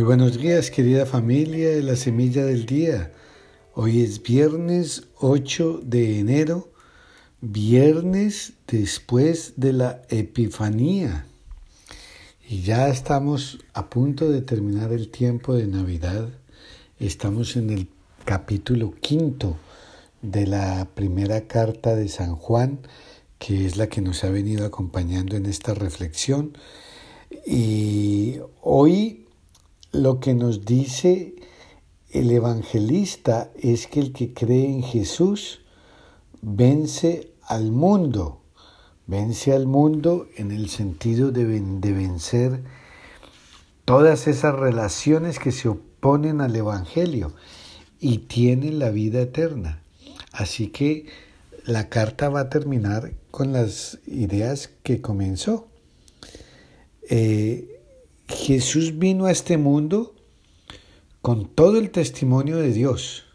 Muy buenos días querida familia de la Semilla del Día. Hoy es viernes 8 de enero, viernes después de la Epifanía. Y ya estamos a punto de terminar el tiempo de Navidad. Estamos en el capítulo quinto de la primera carta de San Juan, que es la que nos ha venido acompañando en esta reflexión. Y hoy lo que nos dice el evangelista es que el que cree en Jesús vence al mundo, vence al mundo en el sentido de, vencer todas esas relaciones que se oponen al Evangelio y tiene la vida eterna. Así que la carta va a terminar con las ideas que comenzó. Eh, Jesús vino a este mundo con todo el testimonio de Dios.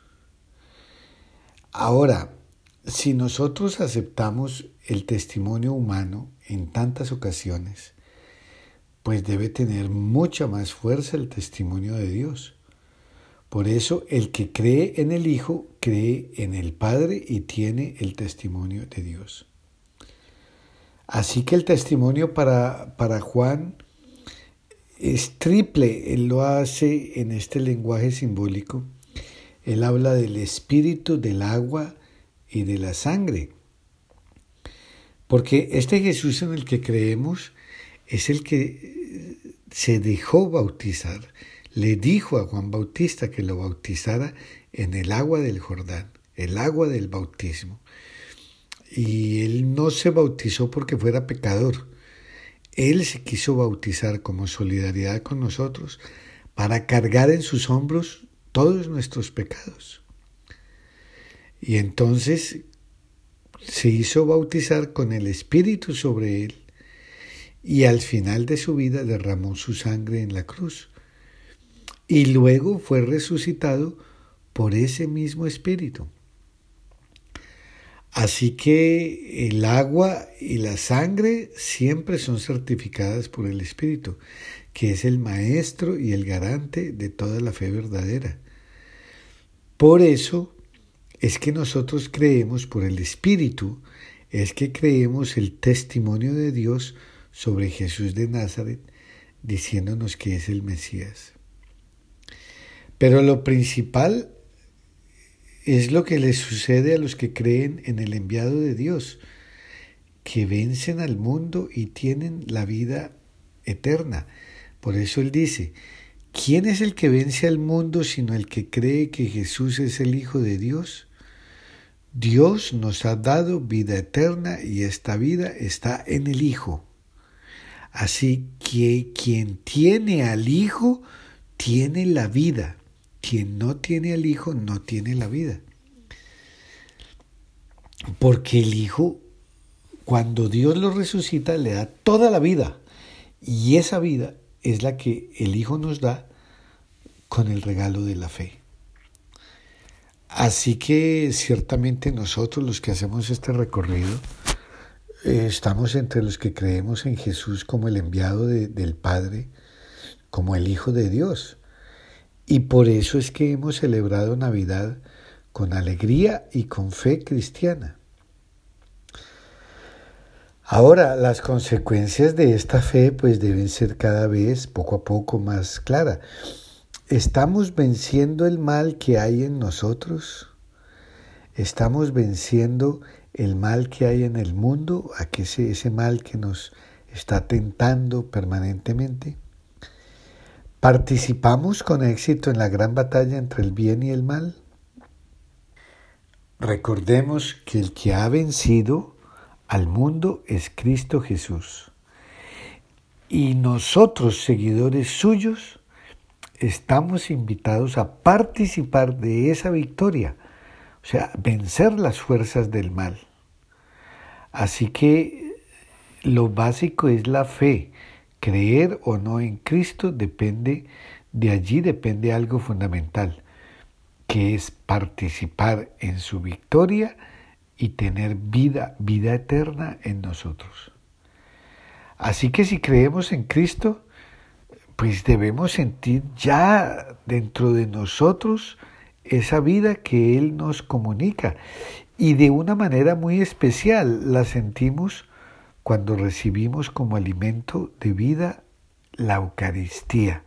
Ahora, si nosotros aceptamos el testimonio humano en tantas ocasiones, pues debe tener mucha más fuerza el testimonio de Dios. Por eso el que cree en el Hijo cree en el Padre y tiene el testimonio de Dios. Así que el testimonio para, para Juan es triple, él lo hace en este lenguaje simbólico. Él habla del espíritu, del agua y de la sangre. Porque este Jesús en el que creemos es el que eh, se dejó bautizar. Le dijo a Juan Bautista que lo bautizara en el agua del Jordán, el agua del bautismo. Y él no se bautizó porque fuera pecador, él se quiso bautizar como solidaridad con nosotros para cargar en sus hombros todos nuestros pecados. Y entonces se hizo bautizar con el Espíritu sobre él y al final de su vida derramó su sangre en la cruz. Y luego fue resucitado por ese mismo Espíritu. Así que el agua y la sangre siempre son certificadas por el Espíritu, que es el maestro y el garante de toda la fe verdadera. Por eso es que nosotros creemos por el Espíritu, es que creemos el testimonio de Dios sobre Jesús de Nazaret, diciéndonos que es el Mesías. Pero lo principal es lo que les sucede a los que creen en el enviado de Dios, que vencen al mundo y tienen la vida eterna. Por eso él dice, ¿quién es el que vence al mundo sino el que cree que Jesús es el Hijo de Dios? Dios nos ha dado vida eterna y esta vida está en el Hijo. Así que quien tiene al Hijo tiene la vida. Quien no tiene al Hijo no tiene la vida. Porque el Hijo, cuando Dios lo resucita, le da toda la vida. Y esa vida es la que el Hijo nos da con el regalo de la fe. Así que ciertamente nosotros los que hacemos este recorrido, eh, estamos entre los que creemos en Jesús como el enviado del Padre, como el Hijo de Dios. Y por eso es que hemos celebrado Navidad con alegría y con fe cristiana. Ahora, las consecuencias de esta fe pues deben ser cada vez poco a poco más claras. ¿Estamos venciendo el mal que hay en nosotros? ¿Estamos venciendo el mal que hay en el mundo, ese, ese mal que nos está tentando permanentemente? ¿Participamos con éxito en la gran batalla entre el bien y el mal? Recordemos que el que ha vencido al mundo es Cristo Jesús. Y nosotros, seguidores suyos, estamos invitados a participar de esa victoria, o sea, vencer las fuerzas del mal. Así que lo básico es la fe, Creer o no en Cristo depende, de allí depende algo fundamental, que es participar en su victoria y tener vida, vida eterna en nosotros. Así que si creemos en Cristo, pues debemos sentir ya dentro de nosotros esa vida que Él nos comunica. Y de una manera muy especial la sentimos cuando recibimos como alimento de vida la Eucaristía.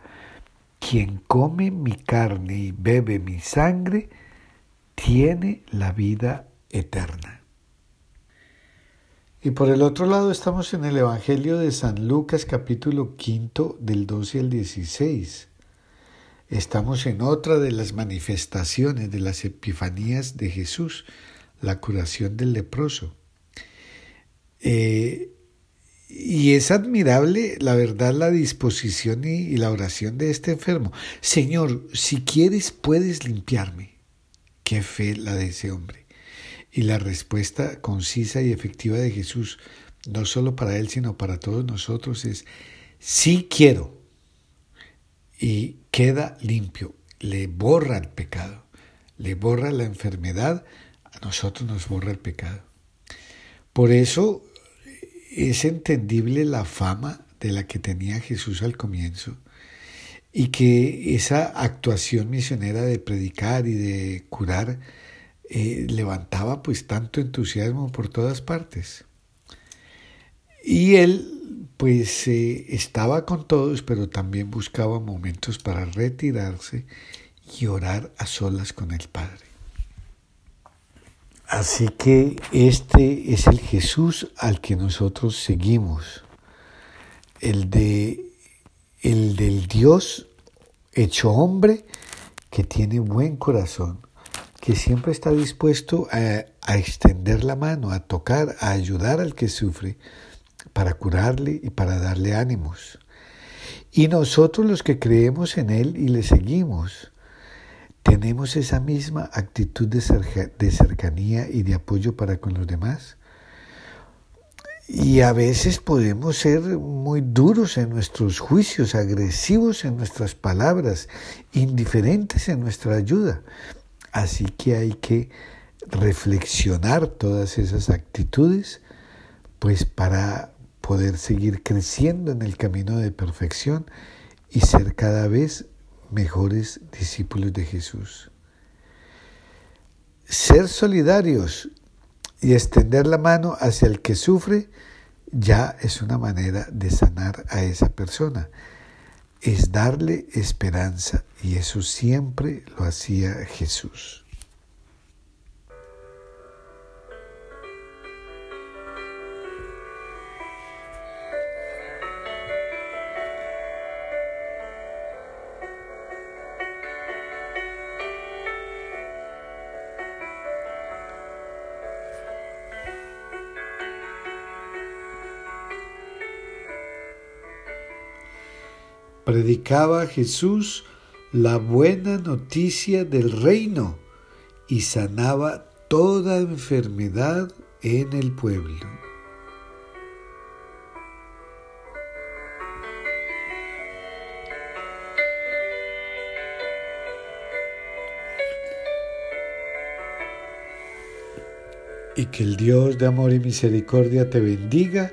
Quien come mi carne y bebe mi sangre, tiene la vida eterna. Y por el otro lado estamos en el Evangelio de San Lucas capítulo quinto del 12 al 16. Estamos en otra de las manifestaciones de las epifanías de Jesús, la curación del leproso. Eh, y es admirable, la verdad, la disposición y, la oración de este enfermo. Señor, si quieres, puedes limpiarme. Qué fe la de ese hombre. Y la respuesta concisa y efectiva de Jesús, no solo para él, sino para todos nosotros, es, sí quiero. Y queda limpio, le borra el pecado, le borra la enfermedad, a nosotros nos borra el pecado. Por eso es entendible la fama de la que tenía Jesús al comienzo y que esa actuación misionera de predicar y de curar eh, levantaba pues tanto entusiasmo por todas partes. Y él pues eh, estaba con todos, pero también buscaba momentos para retirarse y orar a solas con el Padre. Así que este es el Jesús al que nosotros seguimos, el de el del Dios hecho hombre que tiene buen corazón, que siempre está dispuesto a, a, extender la mano, a tocar, a ayudar al que sufre, para curarle y para darle ánimos. Y nosotros los que creemos en Él y le seguimos, ¿Tenemos esa misma actitud de, cercanía y de apoyo para con los demás? Y a veces podemos ser muy duros en nuestros juicios, agresivos en nuestras palabras, indiferentes en nuestra ayuda. Así que hay que reflexionar todas esas actitudes, pues para poder seguir creciendo en el camino de perfección y ser cada vez mejores discípulos de Jesús. Ser solidarios y extender la mano hacia el que sufre ya es una manera de sanar a esa persona. Es darle esperanza y eso siempre lo hacía Jesús. Predicaba Jesús la buena noticia del reino y sanaba toda enfermedad en el pueblo. Y que el Dios de amor y misericordia te bendiga